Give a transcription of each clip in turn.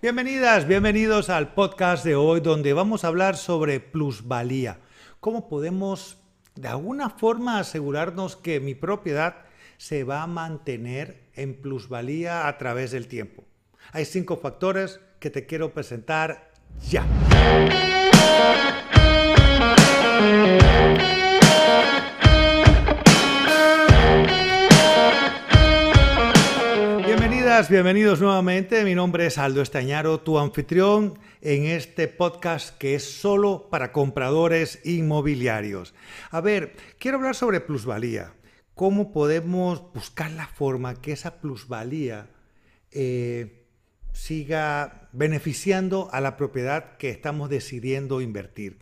Bienvenidas, bienvenidos al podcast de hoy donde vamos a hablar sobre plusvalía. ¿Cómo podemos de alguna forma asegurarnos que mi propiedad se va a mantener en plusvalía a través del tiempo? Hay cinco factores que te quiero presentar ya. Bienvenidos nuevamente. Mi nombre es Aldo Estañaro, tu anfitrión en este podcast que es solo para compradores inmobiliarios. A ver, quiero hablar sobre plusvalía. ¿Cómo podemos buscar la forma que esa plusvalía eh, siga beneficiando a la propiedad que estamos decidiendo invertir?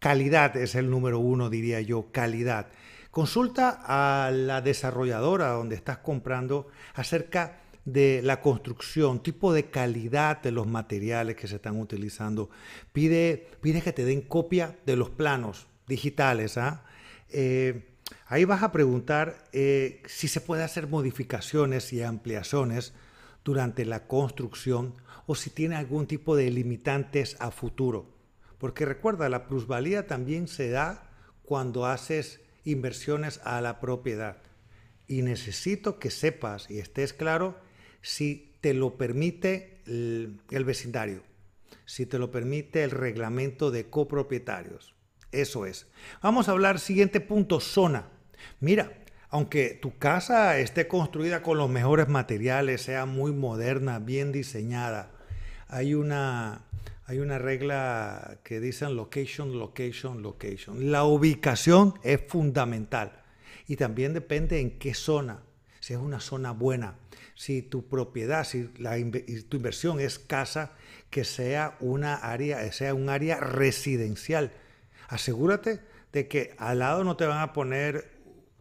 Calidad es el número uno, diría yo, calidad. Consulta a la desarrolladora donde estás comprando acerca de la construcción, tipo de calidad de los materiales que se están utilizando. Pide, pide que te den copia de los planos digitales. ¿ah? Eh, ahí vas a preguntar eh, si se puede hacer modificaciones y ampliaciones durante la construcción o si tiene algún tipo de limitantes a futuro. Porque recuerda, la plusvalía también se da cuando haces inversiones a la propiedad. Y necesito que sepas y estés claro si te lo permite el, vecindario, si te lo permite el reglamento de copropietarios. Eso es. Vamos a hablar siguiente punto, zona. Mira, aunque tu casa esté construida con los mejores materiales, sea muy moderna, bien diseñada, hay una, hay una regla que dicen location, location, location. La ubicación es fundamental y también depende en qué zona. Si es una zona buena, si tu propiedad, si tu inversión es casa, que sea una área, sea un área residencial. Asegúrate de que al lado no te van a poner,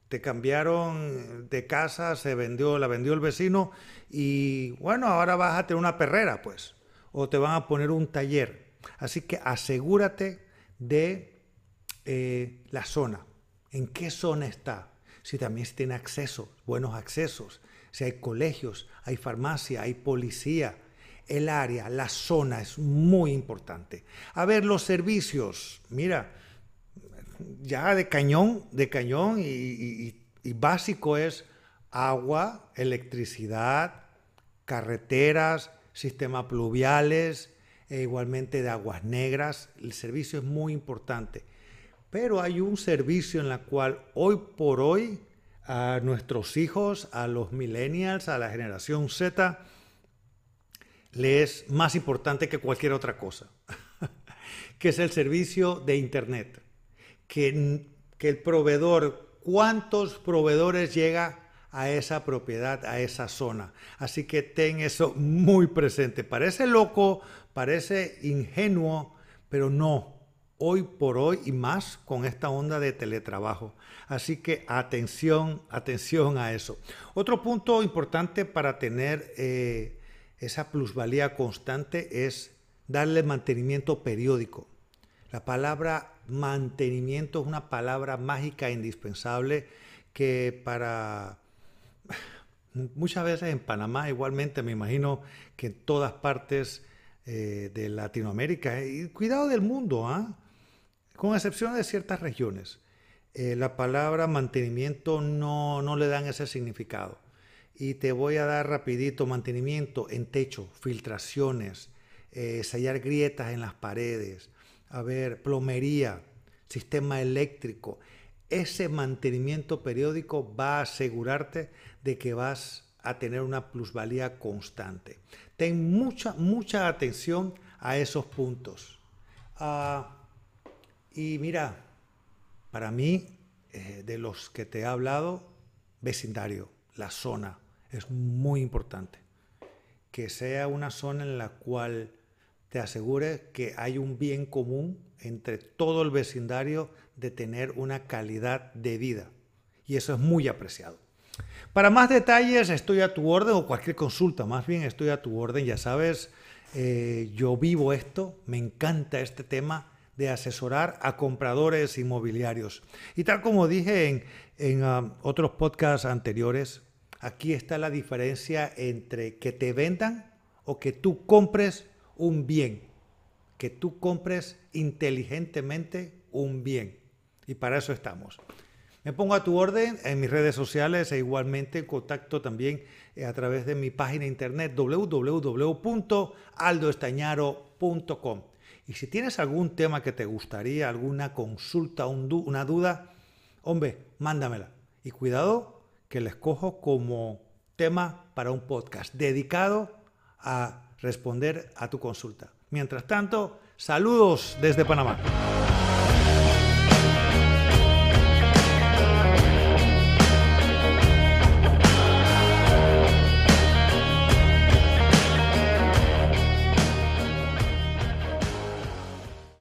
te cambiaron de casa, se vendió, la vendió el vecino y bueno, ahora vas a tener una perrera, pues, o te van a poner un taller. Así que asegúrate de eh, la zona, en qué zona está, si también tiene acceso, buenos accesos, si hay colegios, hay farmacia, hay policía. El área, la zona es muy importante. A ver, los servicios, mira, ya de cañón, de cañón y, básico es agua, electricidad, carreteras, sistemas pluviales, e igualmente de aguas negras. El servicio es muy importante. Pero hay un servicio en el cual hoy por hoy a nuestros hijos, a los millennials, a la generación Z, le es más importante que cualquier otra cosa, que es el servicio de Internet. Que, que el proveedor, cuántos proveedores llega a esa propiedad, a esa zona. Así que ten eso muy presente. Parece loco, parece ingenuo, pero no, hoy por hoy y más con esta onda de teletrabajo. Así que atención, atención a eso. Otro punto importante para tener eh, esa plusvalía constante es darle mantenimiento periódico. La palabra mantenimiento es una palabra mágica e indispensable que para muchas veces en Panamá, igualmente me imagino que en todas partes eh, de Latinoamérica, y cuidado del mundo, ¿ah? Con excepción de ciertas regiones. Eh, la palabra mantenimiento no, no le dan ese significado. Y te voy a dar rapidito mantenimiento en techo, filtraciones, eh, sellar grietas en las paredes, a ver, plomería, sistema eléctrico. Ese mantenimiento periódico va a asegurarte de que vas a tener una plusvalía constante. Ten mucha, mucha atención a esos puntos. Ah, y mira, para mí, eh, de los que te he hablado, vecindario, la zona, es muy importante. Que sea una zona en la cual te asegure que hay un bien común entre todo el vecindario de tener una calidad de vida. Y eso es muy apreciado. Para más detalles estoy a tu orden o cualquier consulta, más bien estoy a tu orden. Ya sabes, eh, yo vivo esto, me encanta este tema de asesorar a compradores inmobiliarios. Y tal como dije en, um, otros podcasts anteriores, aquí está la diferencia entre que te vendan o que tú compres un bien, que tú compres inteligentemente un bien. Y para eso estamos. Me pongo a tu orden en mis redes sociales e igualmente contacto también eh, a través de mi página internet www.aldoestañaro.com. Y si tienes algún tema que te gustaría, alguna consulta, una duda, hombre, mándamela. Y cuidado que la escojo como tema para un podcast dedicado a responder a tu consulta. Mientras tanto, saludos desde Panamá.